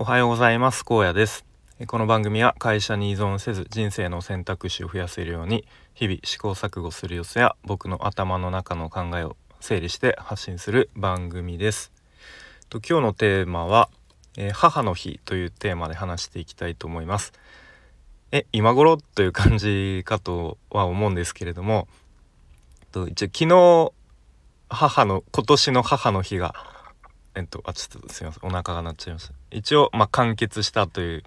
おはようございます。高野です。この番組は会社に依存せず人生の選択肢を増やせるように日々試行錯誤する様子や僕の頭の中の考えを整理して発信する番組です。と今日のテーマは、えー、母の日というテーマで話していきたいと思います。え今頃という感じかとは思うんですけれどもと一応昨日母の今年の母の日がえっとあちょっとすいません。お腹が鳴っちゃいました。一応まあ完結したという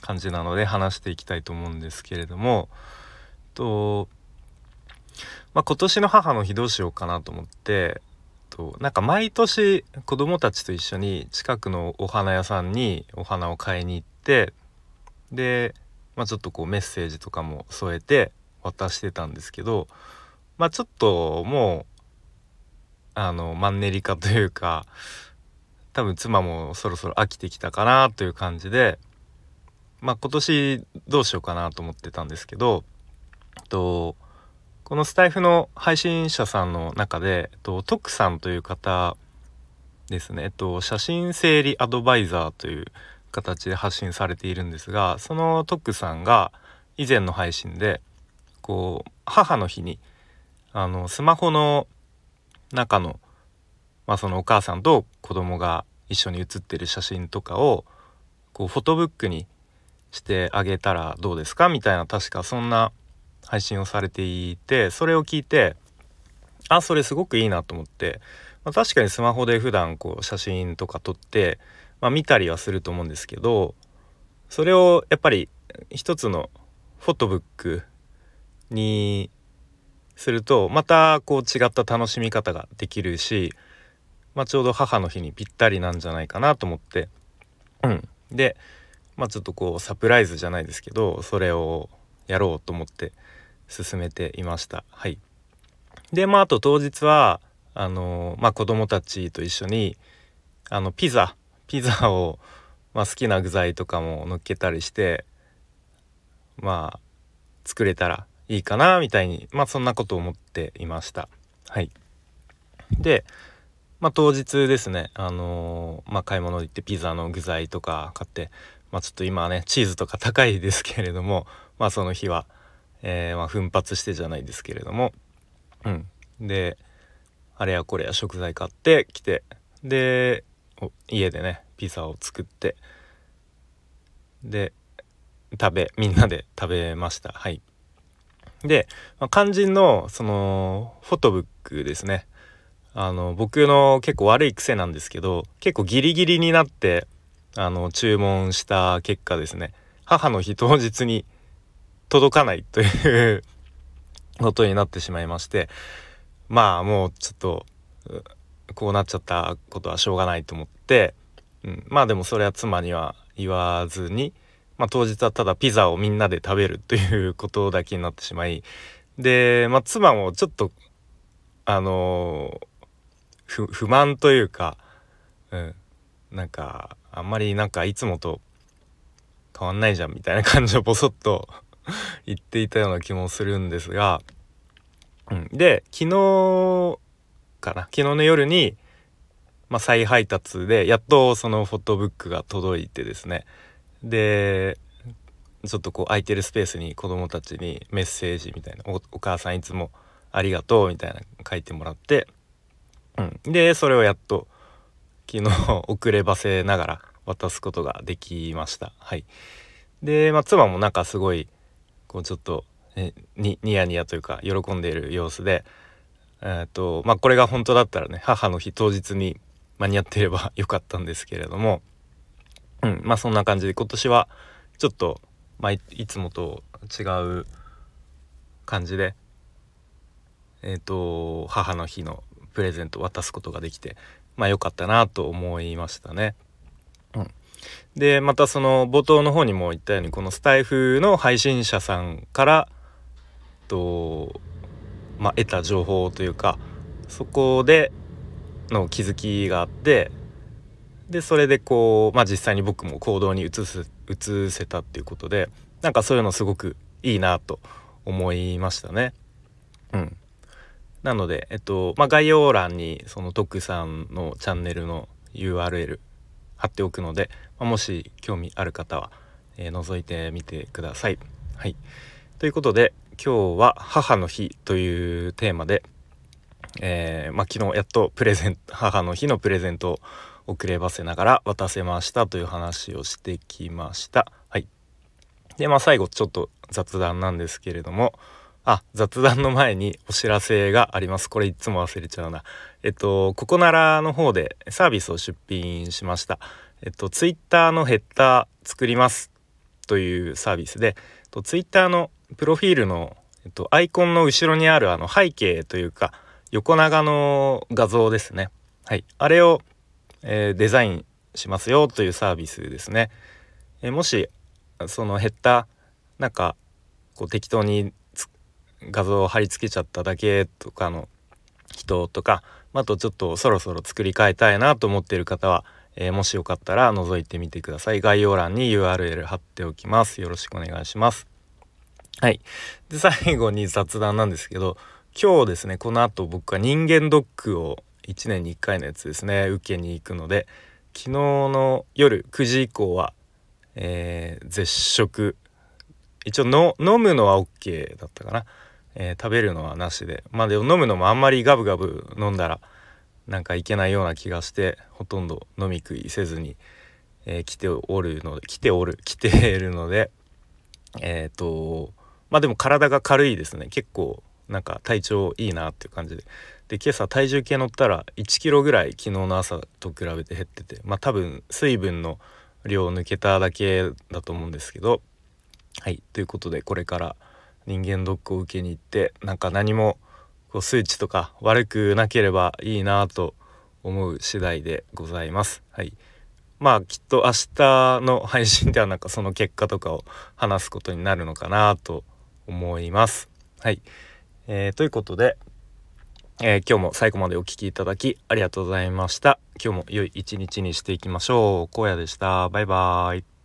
感じなので話していきたいと思うんですけれども。とまあ、今年の母の日どうしようかなと思ってとなんか毎年子供たちと一緒に近くのお花屋さんにお花を買いに行ってで、まあ、ちょっとこうメッセージとかも添えて渡してたんですけどまあちょっともうあのマンネリ化というか多分妻もそろそろ飽きてきたかなという感じでまあ今年どうしようかなと思ってたんですけどとこのスタイフの配信者さんの中でと徳さんという方ですね、えっと、写真整理アドバイザーという形で発信されているんですがその徳さんが以前の配信でこう母の日にあのスマホの中の、まあ、そのお母さんと子供が一緒に写ってる写真とかをこうフォトブックにしてあげたらどうですか？みたいな確かそんな配信をされていてそれを聞いてあそれすごくいいなと思って、まあ、確かにスマホで普段こう写真とか撮って、まあ、見たりはすると思うんですけどそれをやっぱり一つのフォトブックにするとまたこう違った楽しみ方ができるし、まあ、ちょうど母の日にぴったりなんじゃないかなと思って。うん。でまあちょっとこうサプライズじゃないですけどそれをやろうと思って進めていました。はい。でまああと当日はあのまあ子供たちと一緒にあのピザピザを、まあ、好きな具材とかも乗っけたりしてまあ作れたらいいかなみたいにまあそんなことを思っていました。はい。でまあ当日ですねあのー、まあ買い物行ってピザの具材とか買ってまあちょっと今はねチーズとか高いですけれどもまあその日は、えー、ま奮発してじゃないですけれどもうん。であれやこれや食材買ってきてで家でねピザを作ってで食べみんなで食べました。はい。で、まあ、肝心のそのフォトブックですね。あの僕の結構悪い癖なんですけど結構ギリギリになってあの注文した結果ですね。母の日当日に届かないという ことになってしまいましてまあもうちょっとこうなっちゃったことはしょうがないと思って、うん、まあでもそれは妻には言わずにまあ、当日はただピザをみんなで食べるということだけになってしまいで、まあ、妻もちょっとあのー、不満というか、うん、なんかあんまりなんかいつもと変わんないじゃんみたいな感じをボソッと 言っていたような気もするんですが、うん、で昨日かな昨日の夜に、まあ、再配達でやっとそのフォトブックが届いてですねでちょっとこう空いてるスペースに子供たちにメッセージみたいなお「母さんいつもありがとう」みたいな書いてもらって、うん、でそれをやっと昨日 遅ればせながら渡すことができました。はい。で、まあ、妻もなんかすごいこうちょっとニヤニヤというか喜んでいる様子でえー、とまあこれが本当だったらね母の日当日に間に合ってればよかったんですけれどもうん、まあそんな感じで今年はちょっと、まあ、いつもと違う感じでえっ、ー、と母の日のプレゼント渡すことができてまあ良かったなと思いましたね。うん、でまたその冒頭の方にも言ったようにこのスタイフの配信者さんからと、まあ、得た情報というかそこでの気づきがあってでそれでこう、まあ、実際に僕も行動に移す移せたっていうことでなんかそういうのすごくいいなと思いましたね。うん、なので、えっとまあ、概要欄にその徳さんのチャンネルの URL 貼っておくので、まもし興味ある方は、えー、覗いてみてください。はい、ということで今日は母の日というテーマで、えー、まあ、昨日やっとプレゼント母の日のプレゼントを遅ればせながら渡せましたという話をしてきました。はい、でまあ最後ちょっと雑談なんですけれども。あ雑談の前にお知らせがあります。これいつも忘れちゃうな。えっとここならの方でサービスを出品しました。えっとツイッターのヘッダー作りますというサービスで。とツイッターのプロフィールの、えっと、アイコンの後ろにあるあの背景というか横長の画像ですね。はい。あれを、えー、デザインしますよというサービスですね、え、もしそのヘッダーなんかこう適当に画像を貼り付けちゃっただけとかの人とかあとちょっとそろそろ作り変えたいなと思っている方は、えー、もしよかったら覗いてみてください。概要欄に URL 貼っておきます。よろしくお願いします。はい。で最後に雑談なんですけど今日ですねこの後僕は人間ドックを1年に1回のやつですね。受けに行くので。昨日の夜9時以降は、えー、絶食。一応の飲むのは OK だったかな。えー、食べるのはなしで。まあでも飲むのもあんまりガブガブ飲んだらなんかいけないような気がしてほとんど飲み食いせずに、えー、来ておるので来ておる 来ているのでえっ、ー、とまあでも体が軽いですね。結構なんか体調いいなっていう感じで。で今朝体重計乗ったら1キロぐらい昨日の朝と比べて減っててまあ多分水分の量を抜けただけだと思うんですけどはいということでこれから人間ドックを受けに行ってなんか何もこう数値とか悪くなければいいなと思う次第でございます。はい、まあきっと明日の配信ではなんかその結果とかを話すことになるのかなと思います。はい、えー、ということで、えー、今日も最後までお聴きいただきありがとうございました。今日も良い一日にしていきましょう。荒野でした。バイバーイ。